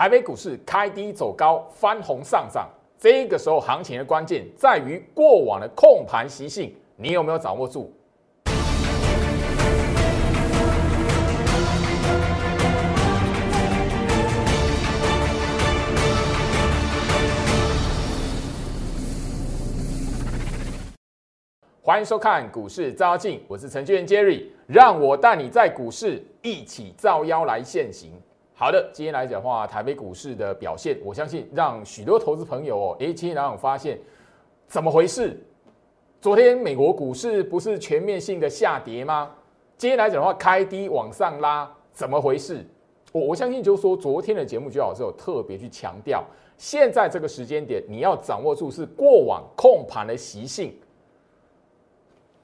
台北股市开低走高，翻红上涨。这个时候行情的关键在于过往的控盘习性，你有没有掌握住？欢迎收看股市招妖，我是程序员 Jerry，让我带你在股市一起造妖来现行。好的，今天来讲的话，台北股市的表现，我相信让许多投资朋友哦，诶，今天来发现怎么回事？昨天美国股市不是全面性的下跌吗？今天来讲的话，开低往上拉，怎么回事？我我相信就是说，昨天的节目就老师有特别去强调，现在这个时间点，你要掌握住是过往控盘的习性。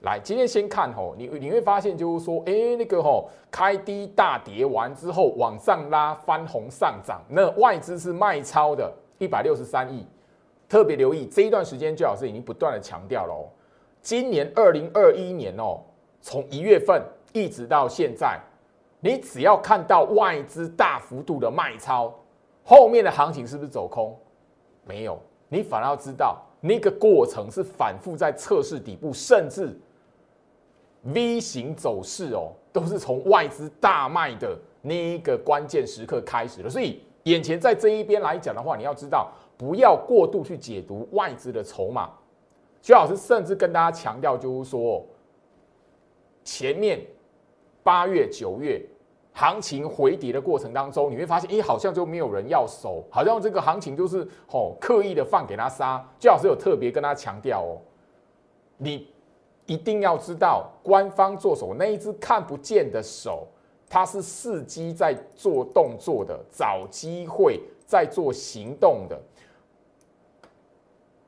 来，今天先看吼，你你会发现就是说，哎，那个吼开低大跌完之后往上拉翻红上涨，那外资是卖超的，一百六十三亿。特别留意这一段时间，最好是已经不断的强调了哦。今年二零二一年哦，从一月份一直到现在，你只要看到外资大幅度的卖超，后面的行情是不是走空？没有，你反而要知道那个过程是反复在测试底部，甚至。V 型走势哦，都是从外资大卖的那一个关键时刻开始的，所以眼前在这一边来讲的话，你要知道不要过度去解读外资的筹码。徐老师甚至跟大家强调，就是说，前面八月、九月行情回跌的过程当中，你会发现，哎，好像就没有人要守，好像这个行情就是哦刻意的放给他杀。徐老师有特别跟他强调哦，你。一定要知道，官方做手那一只看不见的手，它是伺机在做动作的，找机会在做行动的。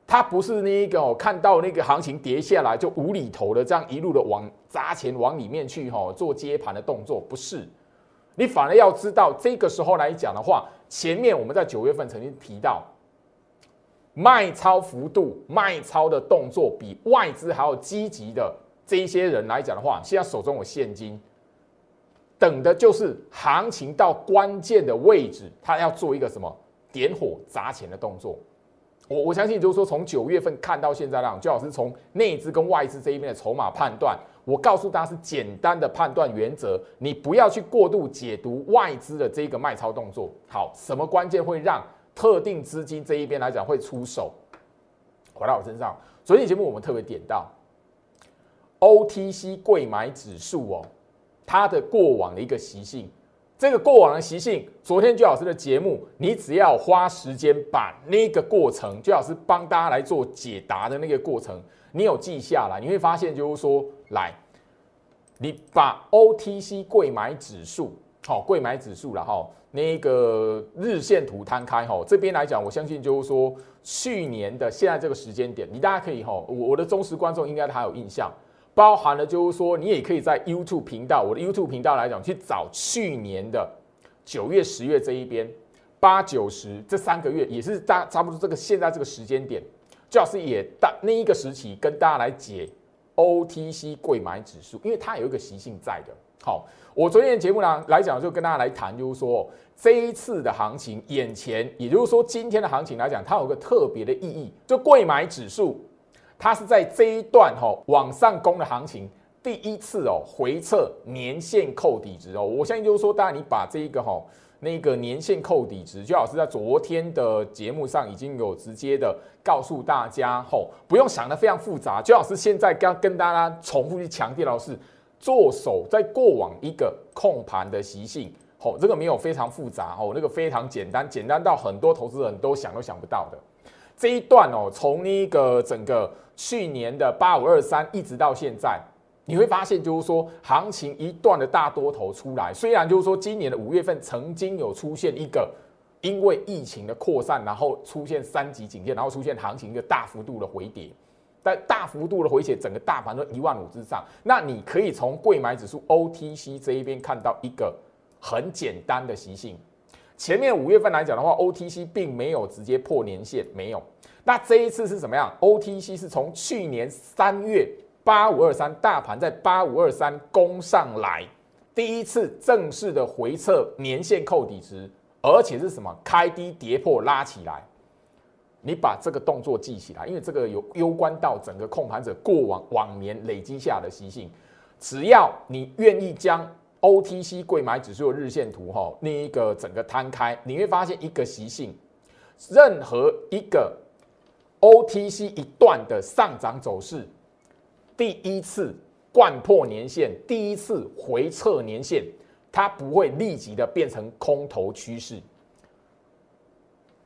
它不是那一个哦，看到那个行情跌下来就无厘头的这样一路的往砸钱往里面去哈，做接盘的动作，不是。你反而要知道，这个时候来讲的话，前面我们在九月份曾经提到。卖超幅度、卖超的动作比外资还要积极的这一些人来讲的话，现在手中有现金，等的就是行情到关键的位置，他要做一个什么点火砸钱的动作。我我相信就是说，从九月份看到现在样，最好是从内资跟外资这一边的筹码判断。我告诉大家是简单的判断原则，你不要去过度解读外资的这个卖超动作。好，什么关键会让？特定资金这一边来讲会出手，回到我身上。昨天节目我们特别点到 OTC 贵买指数哦，它的过往的一个习性。这个过往的习性，昨天朱老师的节目，你只要花时间把那个过程，朱老师帮大家来做解答的那个过程，你有记下来，你会发现就是说，来，你把 OTC 贵买指数。好，贵买指数了哈，那个日线图摊开哈，这边来讲，我相信就是说，去年的现在这个时间点，你大家可以哈，我我的忠实观众应该还有印象，包含了就是说，你也可以在 YouTube 频道，我的 YouTube 频道来讲，去找去年的九月、十月这一边，八九十这三个月也是大差不多这个现在这个时间点，最好是也大那一个时期跟大家来解 OTC 贵买指数，因为它有一个习性在的。好，我昨天的节目呢来讲，就跟大家来谈，就是说这一次的行情，眼前，也就是说今天的行情来讲，它有个特别的意义，就贵买指数，它是在这一段哈往上攻的行情，第一次哦回撤年线扣底值哦，我相信就是说，当然你把这一个哈那个年线扣底值，就老师在昨天的节目上已经有直接的告诉大家，吼，不用想的非常复杂，就老师现在刚跟大家重复去强调的是。做手在过往一个控盘的习性，吼，这个没有非常复杂，吼，那个非常简单，简单到很多投资人都想都想不到的。这一段哦，从那个整个去年的八五二三一直到现在，你会发现就是说，行情一段的大多头出来，虽然就是说今年的五月份曾经有出现一个因为疫情的扩散，然后出现三级警戒，然后出现行情一个大幅度的回跌。但大幅度的回血，整个大盘都一万五之上。那你可以从贵买指数 OTC 这一边看到一个很简单的习性。前面五月份来讲的话，OTC 并没有直接破年线，没有。那这一次是怎么样？OTC 是从去年三月八五二三大盘在八五二三攻上来，第一次正式的回撤年线扣底值而且是什么？开低跌破拉起来。你把这个动作记起来，因为这个有攸关到整个控盘者过往往年累积下的习性。只要你愿意将 OTC 贵买指数的日线图哈，那一个整个摊开，你会发现一个习性：任何一个 OTC 一段的上涨走势，第一次贯破年线，第一次回撤年线，它不会立即的变成空头趋势。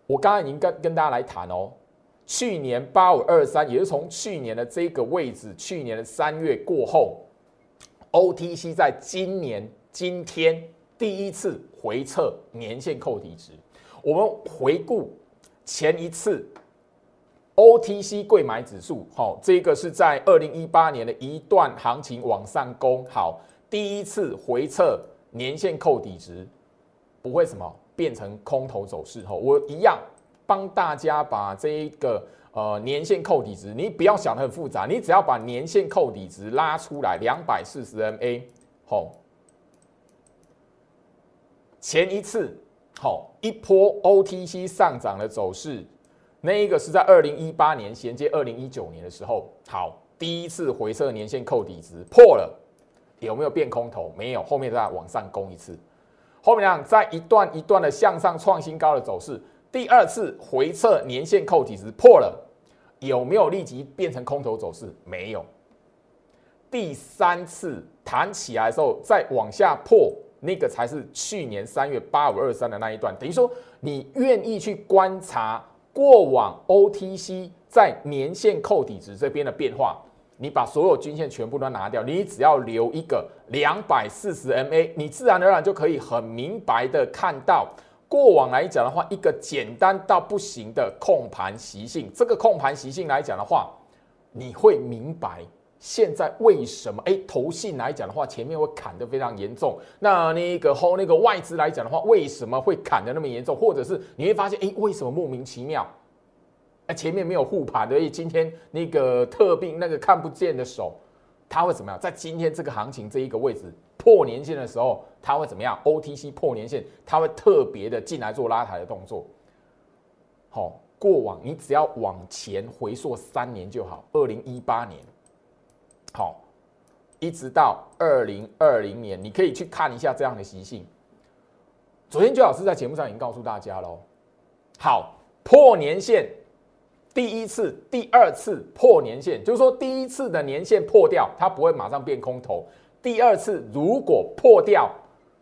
我刚刚已经跟跟大家来谈哦，去年八五二三，也是从去年的这个位置，去年的三月过后，OTC 在今年今天第一次回撤年线扣底值。我们回顾前一次 OTC 贵买指数，好，这个是在二零一八年的一段行情往上攻，好，第一次回撤年线扣底值，不会什么。变成空头走势后，我一样帮大家把这一个呃年线扣底值，你不要想的很复杂，你只要把年线扣底值拉出来，两百四十 MA 好，前一次好一波 OTC 上涨的走势，那一个是在二零一八年衔接二零一九年的时候，好第一次回撤年线扣底值破了，有没有变空头？没有，后面再往上攻一次。后面呢，在一段一段的向上创新高的走势，第二次回撤年线扣底值破了，有没有立即变成空头走势？没有。第三次弹起来的时候再往下破，那个才是去年三月八五二三的那一段。等于说，你愿意去观察过往 OTC 在年线扣底值这边的变化。你把所有均线全部都拿掉，你只要留一个两百四十 MA，你自然而然就可以很明白的看到过往来讲的话，一个简单到不行的控盘习性。这个控盘习性来讲的话，你会明白现在为什么哎，投信来讲的话，前面会砍得非常严重。那那个后那个外资来讲的话，为什么会砍得那么严重？或者是你会发现哎，为什么莫名其妙？前面没有护盘，所以今天那个特病那个看不见的手，它会怎么样？在今天这个行情这一个位置破年线的时候，它会怎么样？OTC 破年线，它会特别的进来做拉抬的动作。好，过往你只要往前回溯三年就好，二零一八年，好，一直到二零二零年，你可以去看一下这样的习性。昨天周老师在节目上已经告诉大家喽，好，破年线。第一次、第二次破年线，就是说第一次的年线破掉，它不会马上变空头。第二次如果破掉，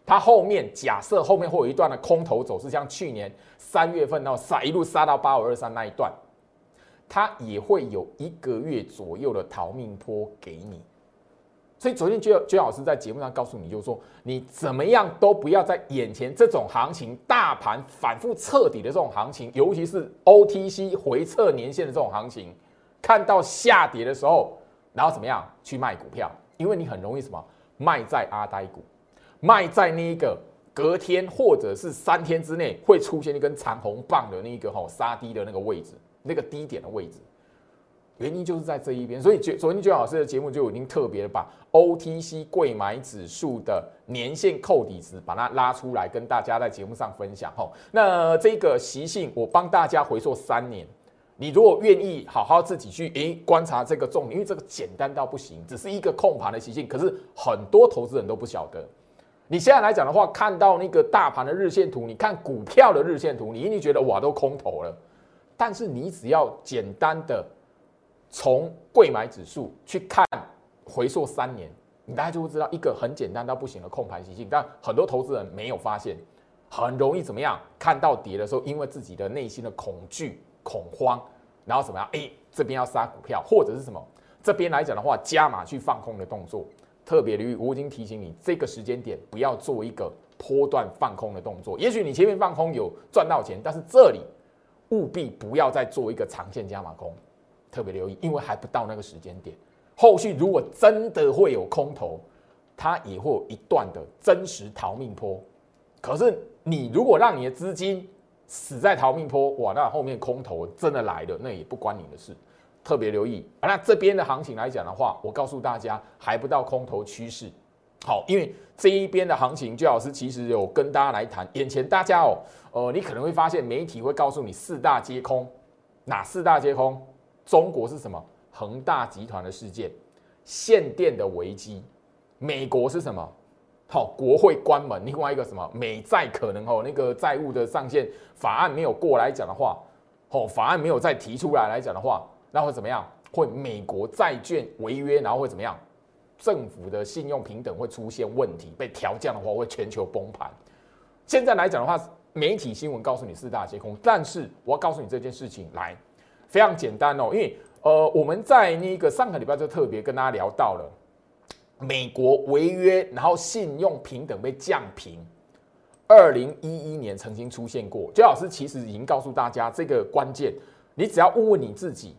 它后面假设后面会有一段的空头走势，像去年三月份那杀一路杀到八五二三那一段，它也会有一个月左右的逃命坡给你。所以昨天就就老师在节目上告诉你，就是说你怎么样都不要在眼前这种行情，大盘反复彻底的这种行情，尤其是 OTC 回撤年线的这种行情，看到下跌的时候，然后怎么样去卖股票？因为你很容易什么卖在阿呆股，卖在那一个隔天或者是三天之内会出现一根长红棒的那个哈杀低的那个位置，那个低点的位置。原因就是在这一边，所以昨昨天娟老师的节目就已经特别把 OTC 贵买指数的年线扣底值把它拉出来，跟大家在节目上分享。吼，那这个习性我帮大家回溯三年，你如果愿意好好自己去诶观察这个重点，因为这个简单到不行，只是一个控盘的习性，可是很多投资人都不晓得。你现在来讲的话，看到那个大盘的日线图，你看股票的日线图，你一定觉得哇都空头了，但是你只要简单的。从贵买指数去看回溯三年，你大家就会知道一个很简单到不行的控盘习性，但很多投资人没有发现，很容易怎么样？看到跌的时候，因为自己的内心的恐惧、恐慌，然后怎么样？哎，这边要杀股票，或者是什么？这边来讲的话，加码去放空的动作，特别留意。我已经提醒你，这个时间点不要做一个波段放空的动作。也许你前面放空有赚到钱，但是这里务必不要再做一个长线加码空。特别留意，因为还不到那个时间点。后续如果真的会有空头，它也会有一段的真实逃命坡。可是你如果让你的资金死在逃命坡，哇，那后面空头真的来了，那也不关你的事。特别留意。那这边的行情来讲的话，我告诉大家，还不到空头趋势，好，因为这一边的行情，朱老师其实有跟大家来谈。眼前大家哦，呃，你可能会发现媒体会告诉你四大皆空，哪四大皆空？中国是什么？恒大集团的事件，限电的危机。美国是什么？好，国会关门。另外一个什么？美债可能哦，那个债务的上限法案没有过来讲的话，哦，法案没有再提出来来讲的话，那会怎么样？会美国债券违约，然后会怎么样？政府的信用平等会出现问题，被调降的话会全球崩盘。现在来讲的话，媒体新闻告诉你四大皆空，但是我告诉你这件事情来非常简单哦，因为呃我们在那个上个礼拜就特别跟大家聊到了美国违约，然后信用平等被降平，二零一一年曾经出现过。周老师其实已经告诉大家这个关键，你只要问问你自己。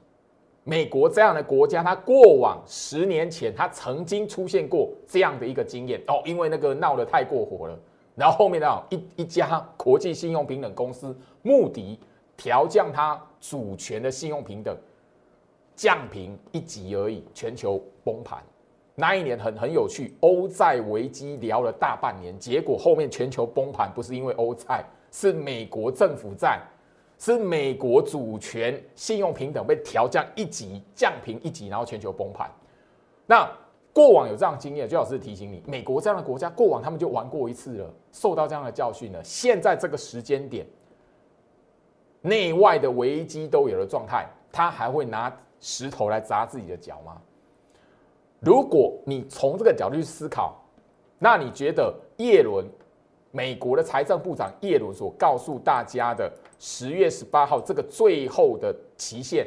美国这样的国家，它过往十年前，它曾经出现过这样的一个经验哦，因为那个闹得太过火了，然后后面呢，一一家国际信用平等公司目的调降它主权的信用平等，降平一级而已，全球崩盘。那一年很很有趣，欧债危机聊了大半年，结果后面全球崩盘不是因为欧债，是美国政府债。是美国主权信用平等被调降一级，降平一级，然后全球崩盘。那过往有这样经验，最好是提醒你，美国这样的国家过往他们就玩过一次了，受到这样的教训了。现在这个时间点，内外的危机都有了状态，他还会拿石头来砸自己的脚吗？如果你从这个角度去思考，那你觉得叶伦？美国的财政部长耶伦所告诉大家的十月十八号这个最后的期限，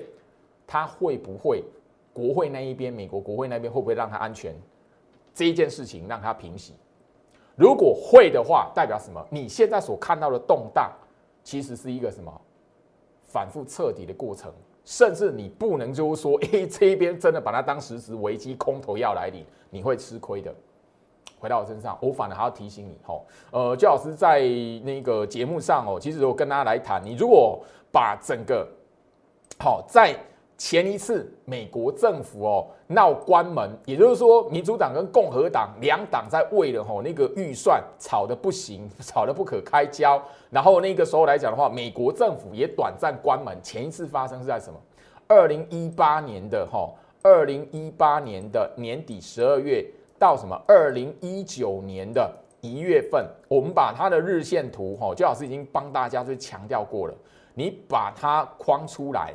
他会不会国会那一边，美国国会那边会不会让他安全？这一件事情让他平息。如果会的话，代表什么？你现在所看到的动荡，其实是一个什么反复彻底的过程，甚至你不能就是说，哎，这一边真的把它当实质危机空头要来临，你会吃亏的。回到我身上，我反而还要提醒你，吼，呃，焦老师在那个节目上哦，其实我跟大家来谈，你如果把整个，好，在前一次美国政府哦闹关门，也就是说，民主党跟共和党两党在为了吼那个预算吵得不行，吵得不可开交，然后那个时候来讲的话，美国政府也短暂关门。前一次发生是在什么？二零一八年的哈，二零一八年的年底十二月。到什么？二零一九年的一月份，我们把它的日线图，哈，周老师已经帮大家去强调过了。你把它框出来，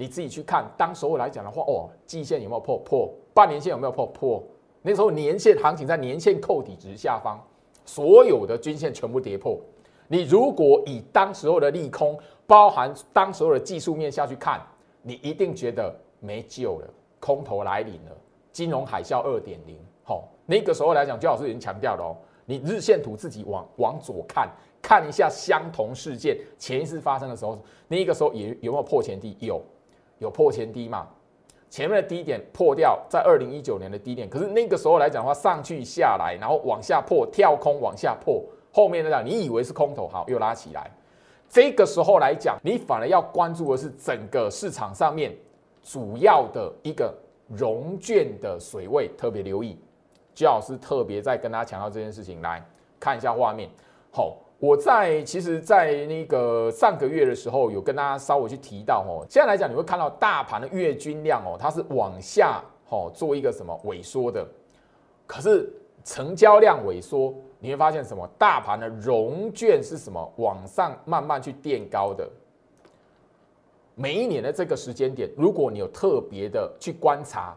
你自己去看。当时候来讲的话，哦，季线有没有破？破。半年线有没有破？破。那时候年线行情在年线扣底值下方，所有的均线全部跌破。你如果以当时候的利空，包含当时候的技术面下去看，你一定觉得没救了，空头来临了，金融海啸二点零。好，那个时候来讲，焦老师已经强调了哦，你日线图自己往往左看看一下相同事件前一次发生的时候，那个时候也有没有破前低？有，有破前低嘛？前面的低点破掉在二零一九年的低点，可是那个时候来讲的话，上去下来，然后往下破，跳空往下破，后面的讲你以为是空头，好又拉起来，这个时候来讲，你反而要关注的是整个市场上面主要的一个融券的水位，特别留意。朱老师特别在跟大家强调这件事情，来看一下画面。好，我在其实，在那个上个月的时候，有跟大家稍微去提到哦。现在来讲，你会看到大盘的月均量哦，它是往下哦做一个什么萎缩的。可是成交量萎缩，你会发现什么？大盘的融券是什么？往上慢慢去垫高的。每一年的这个时间点，如果你有特别的去观察。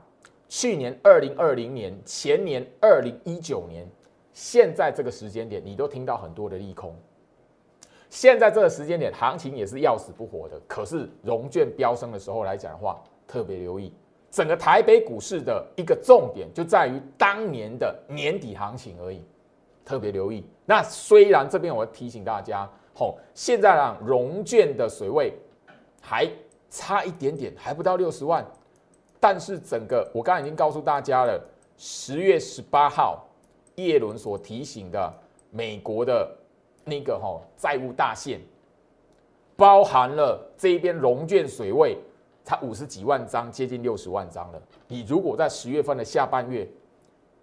去年二零二零年，前年二零一九年，现在这个时间点，你都听到很多的利空。现在这个时间点，行情也是要死不活的。可是融券飙升的时候来讲的话，特别留意整个台北股市的一个重点，就在于当年的年底行情而已。特别留意。那虽然这边我提醒大家，吼，现在让融券的水位还差一点点，还不到六十万。但是整个我刚才已经告诉大家了，十月十八号，叶伦所提醒的美国的那个哈债务大限，包含了这一边融券水位才五十几万张，接近六十万张了。你如果在十月份的下半月，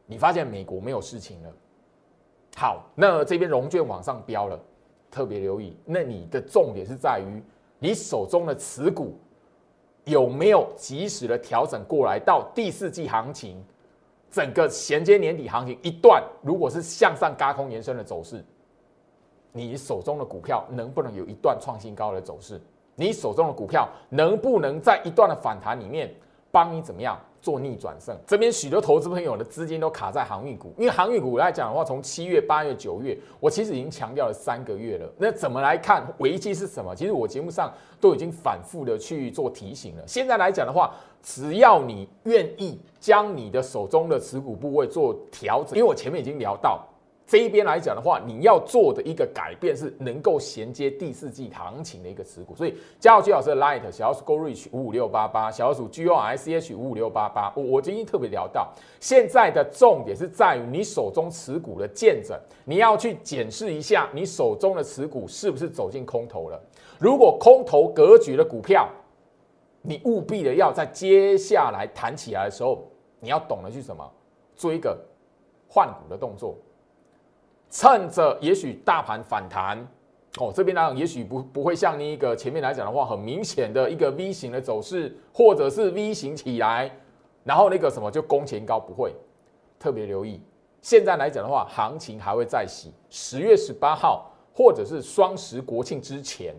你发现美国没有事情了。好，那这边融券往上飙了，特别留意。那你的重点是在于你手中的持股有没有及时的调整过来到第四季行情，整个衔接年底行情一段，如果是向上嘎空延伸的走势，你手中的股票能不能有一段创新高的走势？你手中的股票能不能在一段的反弹里面帮你怎么样做逆转胜？这边许多投资朋友的资金都卡在航运股，因为航运股来讲的话，从七月、八月、九月，我其实已经强调了三个月了。那怎么来看危机是什么？其实我节目上都已经反复的去做提醒了。现在来讲的话，只要你愿意将你的手中的持股部位做调整，因为我前面已经聊到。这一边来讲的话，你要做的一个改变是能够衔接第四季行情的一个持股，所以加入居老师的 Light 小鼠 Go Reach 五五六八八，小鼠 G O I C H 五五六八八。我我今天特别聊到，现在的重点是在于你手中持股的见证，你要去检视一下你手中的持股是不是走进空头了。如果空头格局的股票，你务必的要在接下来弹起来的时候，你要懂得去什么做一个换股的动作。趁着也许大盘反弹哦，这边来讲也许不不会像那个前面来讲的话，很明显的一个 V 型的走势，或者是 V 型起来，然后那个什么就攻前高不会特别留意。现在来讲的话，行情还会再洗。十月十八号或者是双十国庆之前，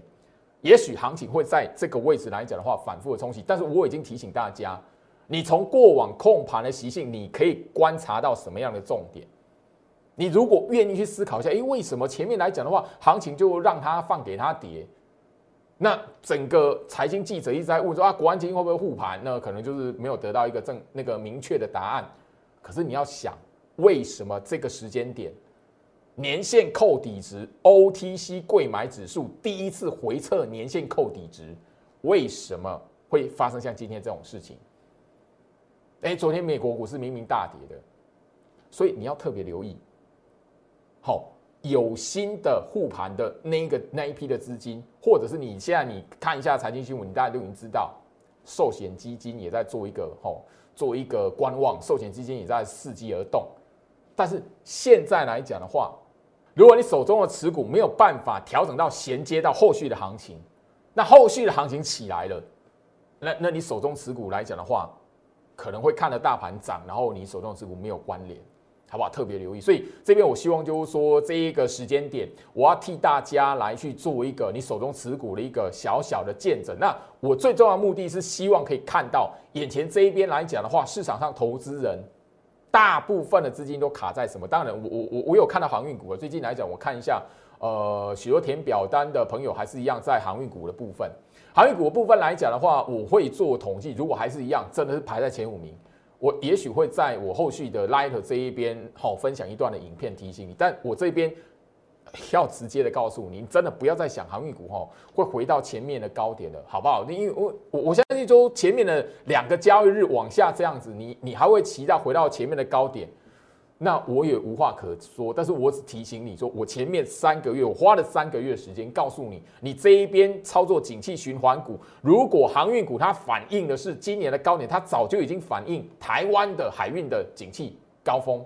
也许行情会在这个位置来讲的话反复的冲洗。但是我已经提醒大家，你从过往控盘的习性，你可以观察到什么样的重点。你如果愿意去思考一下，诶，为什么前面来讲的话，行情就让它放给它跌？那整个财经记者一直在问说啊，国安基金会不会护盘？那可能就是没有得到一个正那个明确的答案。可是你要想，为什么这个时间点，年线扣底值，OTC 贵买指数第一次回测年线扣底值，为什么会发生像今天这种事情？哎，昨天美国股市明明大跌的，所以你要特别留意。好，有新的护盘的那一个那一批的资金，或者是你现在你看一下财经新闻，你大家都已经知道，寿险基金也在做一个吼，做一个观望，寿险基金也在伺机而动。但是现在来讲的话，如果你手中的持股没有办法调整到衔接到后续的行情，那后续的行情起来了，那那你手中持股来讲的话，可能会看着大盘涨，然后你手中的持股没有关联。好不好？特别留意，所以这边我希望就是说，这一个时间点，我要替大家来去做一个你手中持股的一个小小的见证。那我最重要的目的是希望可以看到眼前这一边来讲的话，市场上投资人大部分的资金都卡在什么？当然，我我我我有看到航运股了。最近来讲，我看一下，呃，许多填表单的朋友还是一样在航运股的部分。航运股的部分来讲的话，我会做统计，如果还是一样，真的是排在前五名。我也许会在我后续的 Light 这一边好分享一段的影片提醒你，但我这边要直接的告诉你，真的不要再想航运股哈会回到前面的高点了，好不好？因为我我相信说前面的两个交易日往下这样子，你你还会期待回到前面的高点？那我也无话可说，但是我只提醒你说，我前面三个月，我花了三个月时间告诉你，你这一边操作景气循环股，如果航运股它反映的是今年的高点，它早就已经反映台湾的海运的景气高峰，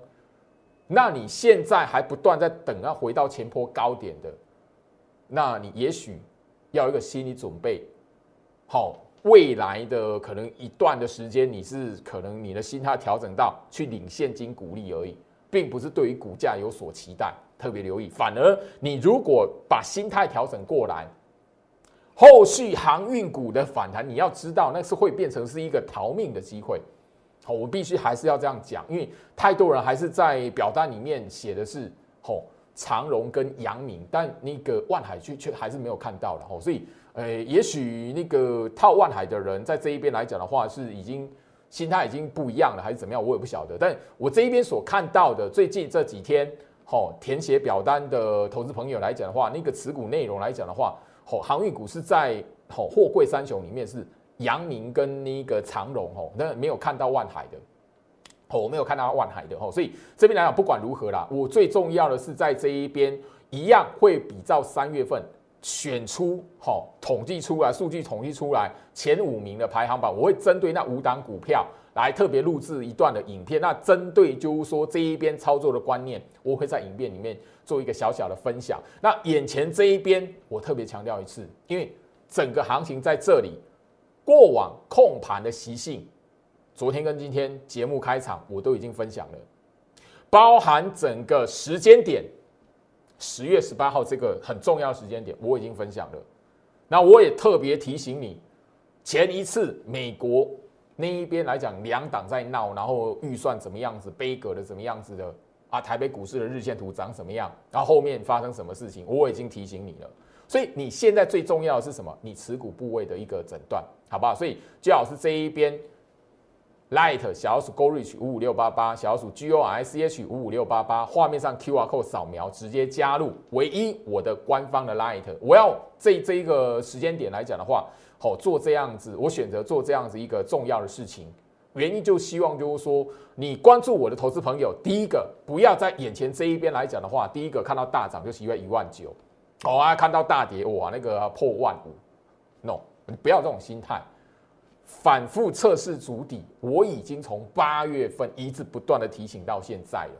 那你现在还不断在等要回到前坡高点的，那你也许要一个心理准备，好，未来的可能一段的时间，你是可能你的心态调整到去领现金股利而已。并不是对于股价有所期待，特别留意。反而你如果把心态调整过来，后续航运股的反弹，你要知道那是会变成是一个逃命的机会。好，我必须还是要这样讲，因为太多人还是在表单里面写的是吼长荣跟阳明，但那个万海却却还是没有看到的吼。所以，呃，也许那个套万海的人在这一边来讲的话，是已经。心态已经不一样了，还是怎么样？我也不晓得。但我这一边所看到的，最近这几天，吼填写表单的投资朋友来讲的话，那个持股内容来讲的话，吼航运股是在吼货柜三雄里面是阳明跟那个长荣，吼那没有看到万海的，吼我没有看到万海的，吼所以这边来讲，不管如何啦，我最重要的是在这一边一样会比照三月份选出好统计出来数据统计出来前五名的排行榜，我会针对那五档股票来特别录制一段的影片。那针对就是说这一边操作的观念，我会在影片里面做一个小小的分享。那眼前这一边，我特别强调一次，因为整个行情在这里，过往控盘的习性，昨天跟今天节目开场我都已经分享了，包含整个时间点。十月十八号这个很重要时间点，我已经分享了。那我也特别提醒你，前一次美国那一边来讲，两党在闹，然后预算怎么样子，悲格的怎么样子的啊？台北股市的日线图长什么样？然后后面发生什么事情，我已经提醒你了。所以你现在最重要的是什么？你持股部位的一个诊断，好不好？所以最好是这一边。Light 小鼠 Go Reach 五五六八八，小鼠 G O I C H 五五六八八，画面上 QR code 扫描，直接加入唯一我的官方的 Light。我要这这一个时间点来讲的话，好做这样子，我选择做这样子一个重要的事情，原因就希望就是说，你关注我的投资朋友，第一个不要在眼前这一边来讲的话，第一个看到大涨就是因为一万九，哦啊，看到大跌哇那个破万五，no，你不要这种心态。反复测试足底，我已经从八月份一直不断的提醒到现在了。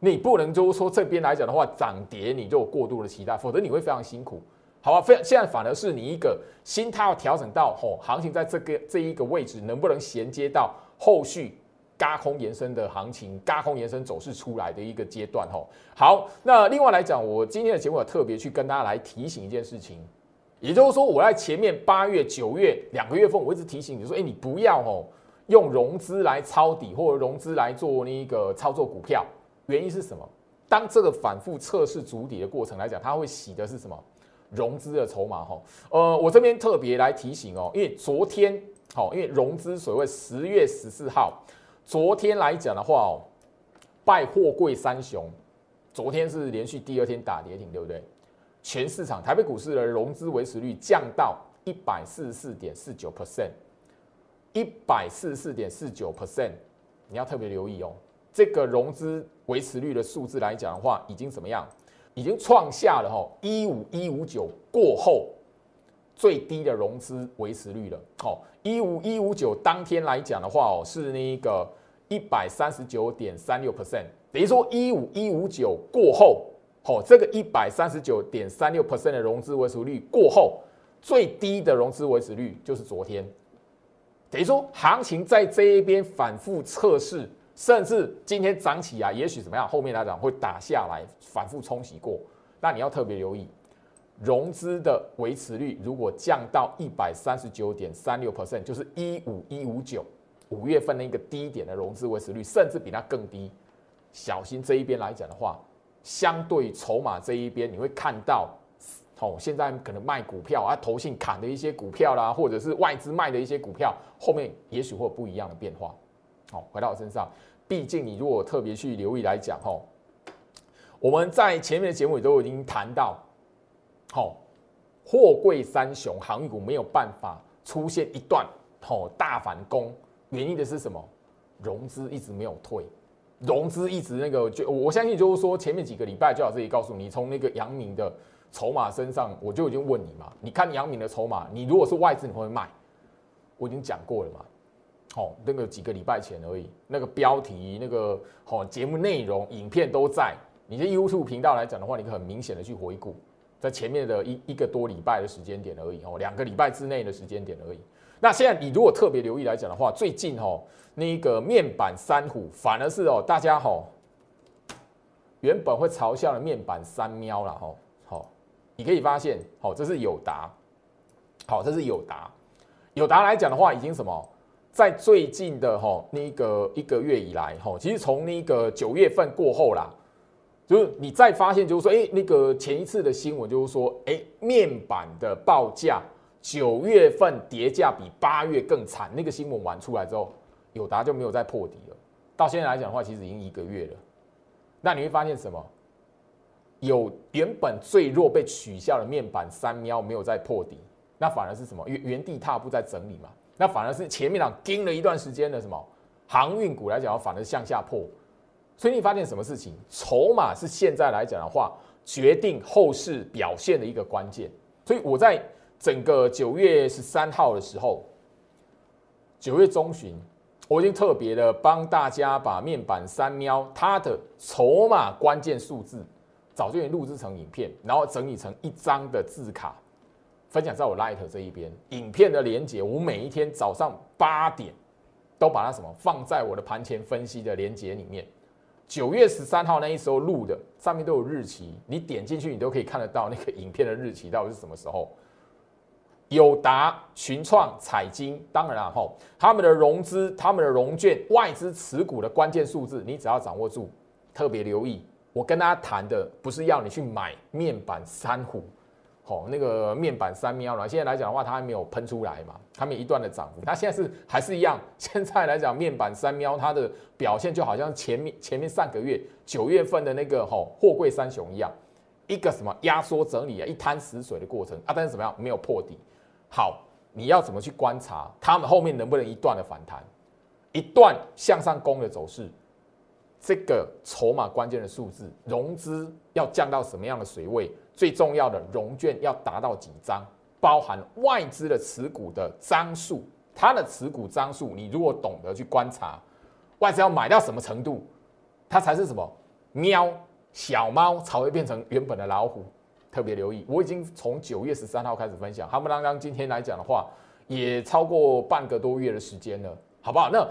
你不能就是说这边来讲的话，涨跌你就有过度的期待，否则你会非常辛苦，好吧？非现在反而是你一个心态要调整到，吼，行情在这个这一个位置能不能衔接到后续嘎空延伸的行情，嘎空延伸走势出来的一个阶段，吼。好，那另外来讲，我今天的节目特别去跟大家来提醒一件事情。也就是说，我在前面八月、九月两个月份，我一直提醒你说：“哎，你不要哦，用融资来抄底，或者融资来做那个操作股票。原因是什么？当这个反复测试主底的过程来讲，它会洗的是什么？融资的筹码哈。呃，我这边特别来提醒哦，因为昨天好，因为融资所谓十月十四号，昨天来讲的话哦，拜货柜三雄，昨天是连续第二天打跌停，对不对？全市场台北股市的融资维持率降到一百四十四点四九 percent，一百四十四点四九 percent，你要特别留意哦。这个融资维持率的数字来讲的话，已经怎么样？已经创下了哈一五一五九过后最低的融资维持率了。好，一五一五九当天来讲的话哦，是那个一百三十九点三六 percent，等于说一五一五九过后。好，这个一百三十九点三六 percent 的融资维持率过后，最低的融资维持率就是昨天，等于说行情在这一边反复测试，甚至今天涨起啊，也许怎么样，后面来讲会打下来，反复冲洗过，那你要特别留意，融资的维持率如果降到一百三十九点三六 percent，就是一五一五九五月份的一个低点的融资维持率，甚至比它更低，小心这一边来讲的话。相对筹码这一边，你会看到，哦，现在可能卖股票啊，投信砍的一些股票啦，或者是外资卖的一些股票，后面也许会有不一样的变化。好，回到我身上，毕竟你如果特别去留意来讲，吼，我们在前面的节目也都已经谈到，好，货柜三雄航运股没有办法出现一段好大反攻，原因的是什么？融资一直没有退。融资一直那个，就我相信就是说，前面几个礼拜就好自己告诉你，从那个杨明的筹码身上，我就已经问你嘛，你看杨明的筹码，你如果是外资，你会不会卖？我已经讲过了嘛，好，那个几个礼拜前而已，那个标题、那个好节目内容、影片都在，你的 YouTube 频道来讲的话，你可很明显的去回顾，在前面的一一个多礼拜的时间点而已，哦，两个礼拜之内的时间点而已。那现在你如果特別留意来讲的话，最近哦，那个面板三虎反而是哦，大家吼原本会嘲笑的面板三喵了吼，好，你可以发现，好，这是友达，好，这是友达，友达来讲的话，已经什么，在最近的吼那个一个月以来，吼，其实从那个九月份过后啦，就是你再发现，就是说，哎，那个前一次的新闻就是说，哎，面板的报价。九月份跌价比八月更惨，那个新闻玩出来之后，友达就没有再破底了。到现在来讲的话，其实已经一个月了。那你会发现什么？有原本最弱被取消的面板三喵没有再破底，那反而是什么？原原地踏步在整理嘛。那反而是前面两盯了一段时间的什么航运股来讲，反而向下破。所以你发现什么事情？筹码是现在来讲的话，决定后市表现的一个关键。所以我在整个九月十三号的时候，九月中旬，我已经特别的帮大家把面板三喵它的筹码关键数字，早就已经录制成影片，然后整理成一张的字卡，分享在我 Light 这一边。影片的连接，我每一天早上八点都把它什么放在我的盘前分析的连接里面。九月十三号那一时候录的，上面都有日期，你点进去你都可以看得到那个影片的日期到底是什么时候。友达、群创、彩金，当然了吼，他们的融资、他们的融券、外资持股的关键数字，你只要掌握住，特别留意。我跟大家谈的不是要你去买面板三虎。好，那个面板三喵了。现在来讲的话，它还没有喷出来嘛，它没一段的涨幅。它现在是还是一样。现在来讲，面板三喵它的表现就好像前面前面上个月九月份的那个吼货柜三雄一样，一个什么压缩整理啊，一滩死水的过程啊。但是怎么样，没有破底。好，你要怎么去观察他们后面能不能一段的反弹，一段向上攻的走势？这个筹码关键的数字，融资要降到什么样的水位？最重要的融券要达到几张？包含外资的持股的张数，它的持股张数，你如果懂得去观察，外资要买到什么程度，它才是什么喵小猫才会变成原本的老虎？特别留意，我已经从九月十三号开始分享，哈不啷当今天来讲的话，也超过半个多月的时间了，好不好？那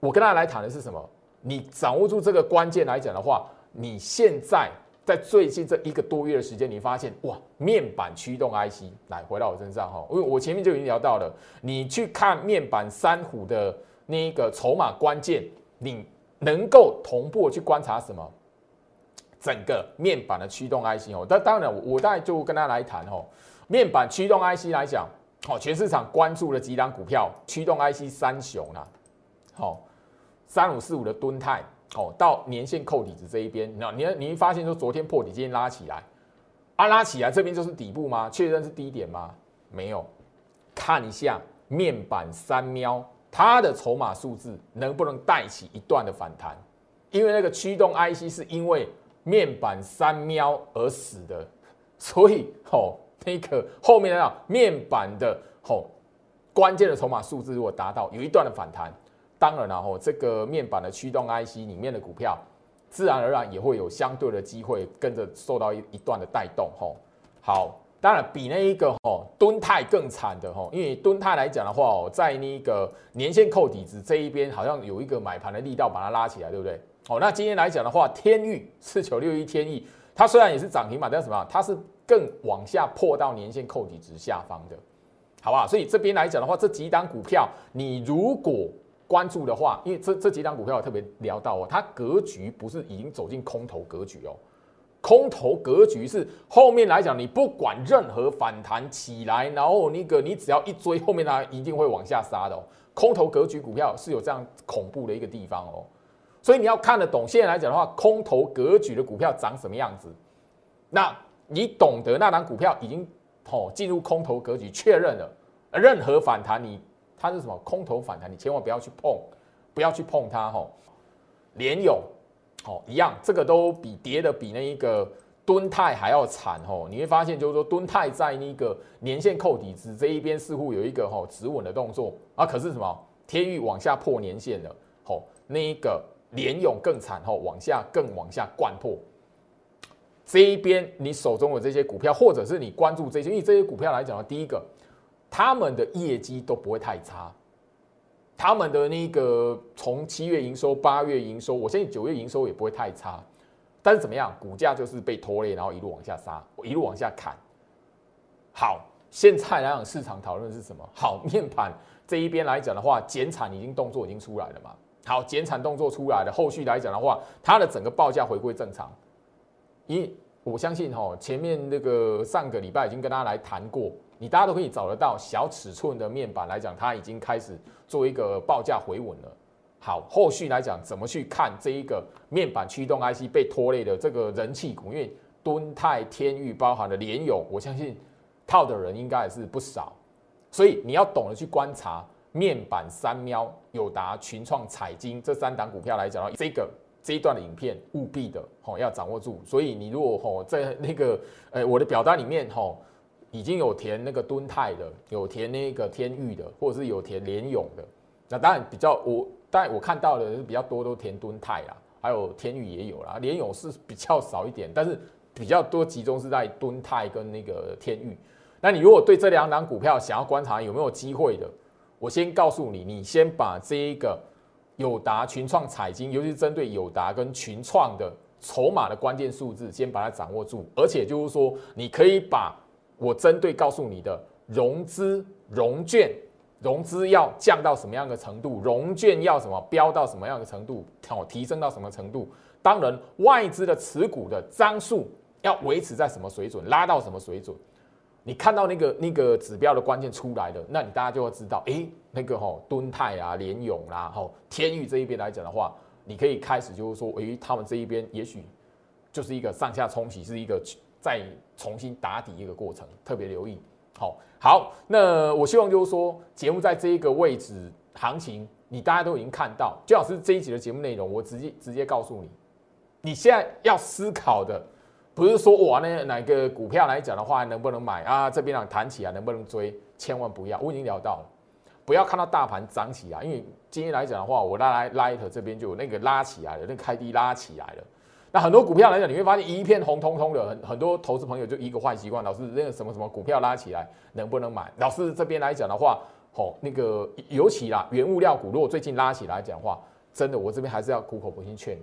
我跟大家来谈的是什么？你掌握住这个关键来讲的话，你现在在最近这一个多月的时间，你发现哇，面板驱动 IC 来回到我身上哈，因为我前面就已经聊到了，你去看面板三虎的那一个筹码关键，你能够同步去观察什么？整个面板的驱动 IC 哦，但当然我我大概就跟大家来谈哦，面板驱动 IC 来讲，好，全市场关注的几档股票，驱动 IC 三雄啦，好。三五四五的吨泰哦，到年线扣底子这一边，那你你会发现说昨天破底，今天拉起来，啊拉起来这边就是底部吗？确认是低点吗？没有，看一下面板三喵它的筹码数字能不能带起一段的反弹？因为那个驱动 IC 是因为面板三喵而死的，所以哦那个后面的面板的哦关键的筹码数字如果达到有一段的反弹。当然了，吼，这个面板的驱动 IC 里面的股票，自然而然也会有相对的机会跟着受到一一段的带动，吼。好，当然比那一个吼敦泰更惨的吼，因为敦泰来讲的话哦，在那个年线扣底子这一边，好像有一个买盘的力道把它拉起来，对不对？哦，那今天来讲的话，天域四九六一天域，它虽然也是涨停板，但是什么？它是更往下破到年线扣底值下方的，好不好？所以这边来讲的话，这几档股票，你如果关注的话，因为这这几档股票我特别聊到哦，它格局不是已经走进空头格局哦，空头格局是后面来讲，你不管任何反弹起来，然后那个你只要一追，后面它一定会往下杀的哦。空头格局股票是有这样恐怖的一个地方哦，所以你要看得懂。现在来讲的话，空头格局的股票长什么样子，那你懂得那档股票已经哦进入空头格局，确认了任何反弹你。它是什么空头反弹？你千万不要去碰，不要去碰它吼。联勇，哦一样，这个都比跌的比那一个敦泰还要惨吼。你会发现，就是说敦泰在那个年线扣底子这一边似乎有一个吼止稳的动作啊，可是什么天域往下破年线了，吼那一个联勇更惨吼，往下更往下灌破。这一边你手中的这些股票，或者是你关注这些，因为这些股票来讲的第一个。他们的业绩都不会太差，他们的那个从七月营收、八月营收，我相信九月营收也不会太差。但是怎么样，股价就是被拖累，然后一路往下杀，一路往下砍。好，现在来讲市场讨论是什么？好，面盘这一边来讲的话，减产已经动作已经出来了嘛？好，减产动作出来了，后续来讲的话，它的整个报价回归正常。因我相信哈，前面那个上个礼拜已经跟大家来谈过。你大家都可以找得到小尺寸的面板来讲，它已经开始做一个报价回稳了。好，后续来讲怎么去看这一个面板驱动 IC 被拖累的这个人气股？因为敦泰、天域包含了联友，我相信套的人应该也是不少。所以你要懂得去观察面板三喵、友达、群创、彩金这三档股票来讲，这个这一段的影片务必的吼要掌握住。所以你如果吼在那个呃我的表单里面吼。已经有填那个敦泰的，有填那个天域的，或者是有填联勇的。那当然比较我，当然我看到的是比较多都填敦泰啦，还有天域也有啦，联勇是比较少一点，但是比较多集中是在敦泰跟那个天域。那你如果对这两档股票想要观察有没有机会的，我先告诉你，你先把这一个友达、群创、彩金，尤其是针对友达跟群创的筹码的关键数字，先把它掌握住。而且就是说，你可以把我针对告诉你的融资融券。融资要降到什么样的程度？融券要什么飙到什么样的程度？哦，提升到什么程度？当然，外资的持股的张数要维持在什么水准？拉到什么水准？你看到那个那个指标的关键出来了，那你大家就会知道，哎，那个吼敦泰啊、联勇啦、吼天宇这一边来讲的话，你可以开始就是说，哎，他们这一边也许就是一个上下冲洗，是一个再重新打底一个过程，特别留意。好好，那我希望就是说，节目在这一个位置，行情你大家都已经看到。最好是这一集的节目内容，我直接直接告诉你，你现在要思考的，不是说哇那哪个股票来讲的话能不能买啊？这边啊弹起来能不能追？千万不要，我已经聊到了，不要看到大盘涨起来，因为今天来讲的话，我拉来拉一头这边就有那个拉起来了，那开低拉起来了。那很多股票来讲，你会发现一片红彤彤的，很很多投资朋友就一个坏习惯，老是那个什么什么股票拉起来能不能买？老师这边来讲的话，吼那个尤其啦，原物料股如果最近拉起来讲话，真的我这边还是要苦口婆心劝，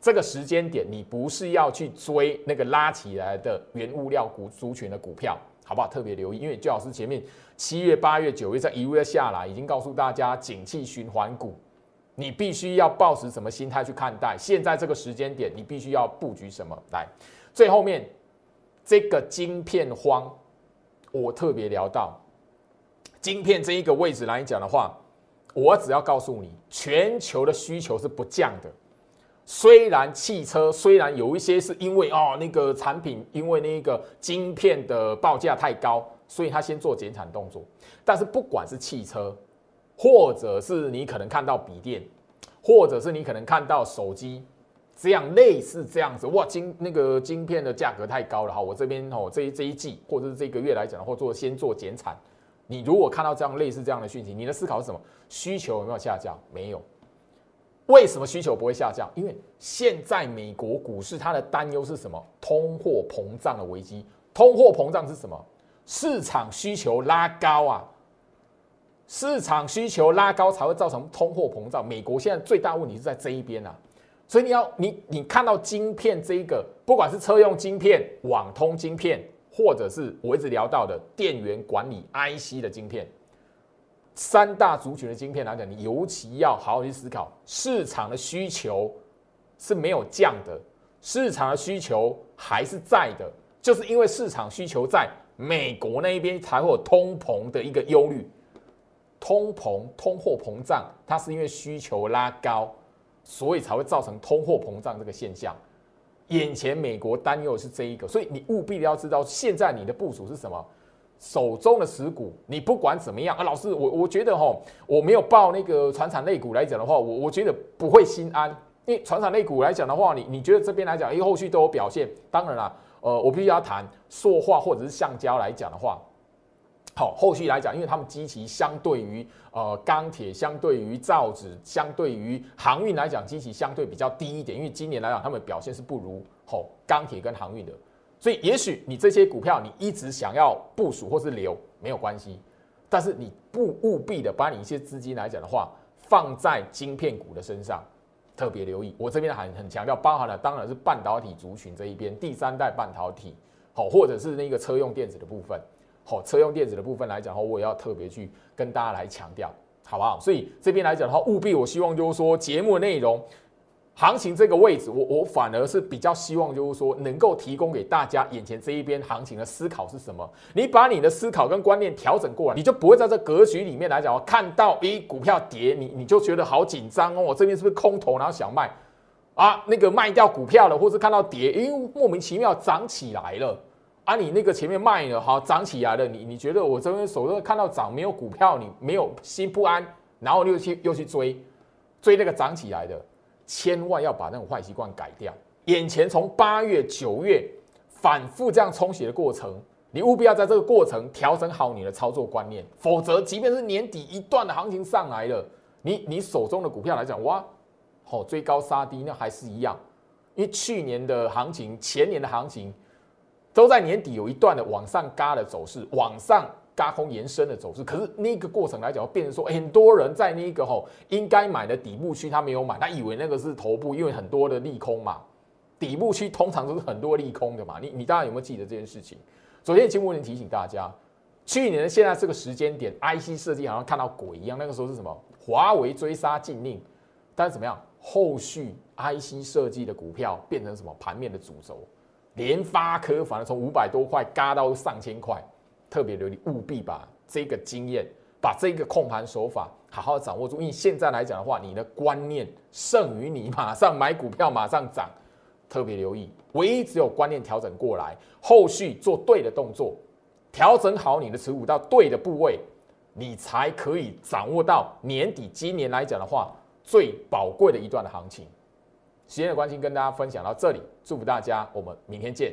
这个时间点你不是要去追那个拉起来的原物料股族群的股票，好不好？特别留意，因为最老师前面七月、八月、九月在一路下来，已经告诉大家景气循环股。你必须要抱持什么心态去看待？现在这个时间点，你必须要布局什么？来，最后面这个晶片荒，我特别聊到晶片这一个位置来讲的话，我只要告诉你，全球的需求是不降的。虽然汽车虽然有一些是因为哦那个产品因为那个晶片的报价太高，所以他先做减产动作，但是不管是汽车。或者是你可能看到笔电，或者是你可能看到手机，这样类似这样子，哇，晶那个晶片的价格太高了哈，我这边哦这一这一季或者是这个月来讲，或做先做减产。你如果看到这样类似这样的讯息，你的思考是什么？需求有没有下降？没有。为什么需求不会下降？因为现在美国股市它的担忧是什么？通货膨胀的危机。通货膨胀是什么？市场需求拉高啊。市场需求拉高才会造成通货膨胀。美国现在最大问题是在这一边啊，所以你要你你看到晶片这一个，不管是车用晶片、网通晶片，或者是我一直聊到的电源管理 IC 的晶片，三大族群的晶片来讲，你尤其要好好去思考，市场的需求是没有降的，市场的需求还是在的，就是因为市场需求在美国那一边才会有通膨的一个忧虑。通膨、通货膨胀，它是因为需求拉高，所以才会造成通货膨胀这个现象。眼前美国担忧的是这一个，所以你务必要知道，现在你的部署是什么？手中的持股，你不管怎么样啊，老师，我我觉得哈，我没有报那个船产类股来讲的话，我我觉得不会心安。因为船产类股来讲的话，你你觉得这边来讲，因为后续都有表现。当然啦，呃，我必须要谈塑化或者是橡胶来讲的话。好，后续来讲，因为他们基期相对于呃钢铁，相对于造纸，相对于航运来讲，基期相对比较低一点。因为今年来讲，他们表现是不如吼钢铁跟航运的，所以也许你这些股票你一直想要部署或是留没有关系，但是你不务必的把你一些资金来讲的话放在晶片股的身上，特别留意。我这边很很强调，包含了当然是半导体族群这一边，第三代半导体，好，或者是那个车用电子的部分。好，车用电子的部分来讲的话，我也要特别去跟大家来强调，好不好？所以这边来讲的话，务必我希望就是说，节目内容、行情这个位置，我我反而是比较希望就是说，能够提供给大家眼前这一边行情的思考是什么？你把你的思考跟观念调整过来，你就不会在这格局里面来讲，看到诶股票跌，你你就觉得好紧张哦，我这边是不是空头，然后想卖啊？那个卖掉股票了，或是看到跌，诶莫名其妙涨起来了。啊，你那个前面卖了，好涨起来了，你你觉得我这边手上看到涨没有股票，你没有心不安，然后又去又去追，追那个涨起来的，千万要把那种坏习惯改掉。眼前从八月九月反复这样冲洗的过程，你务必要在这个过程调整好你的操作观念，否则即便是年底一段的行情上来了，你你手中的股票来讲，哇，好追高杀低，那还是一样，因为去年的行情、前年的行情都在年底有一段的往上嘎的走势，往上加空延伸的走势。可是那个过程来讲，变成说很多人在那个吼应该买的底部区他没有买，他以为那个是头部，因为很多的利空嘛，底部区通常都是很多利空的嘛。你你大家有没有记得这件事情？昨天节目人提醒大家，去年的现在这个时间点，IC 设计好像看到鬼一样。那个时候是什么？华为追杀禁令，但是怎么样？后续 IC 设计的股票变成什么？盘面的主轴，联发科反而从五百多块嘎到上千块，特别留意，务必把这个经验，把这个控盘手法好好掌握住。因为现在来讲的话，你的观念胜于你马上买股票马上涨。特别留意，唯一只有观念调整过来，后续做对的动作，调整好你的持股到对的部位，你才可以掌握到年底今年来讲的话最宝贵的一段的行情。时间的关系，跟大家分享到这里，祝福大家，我们明天见。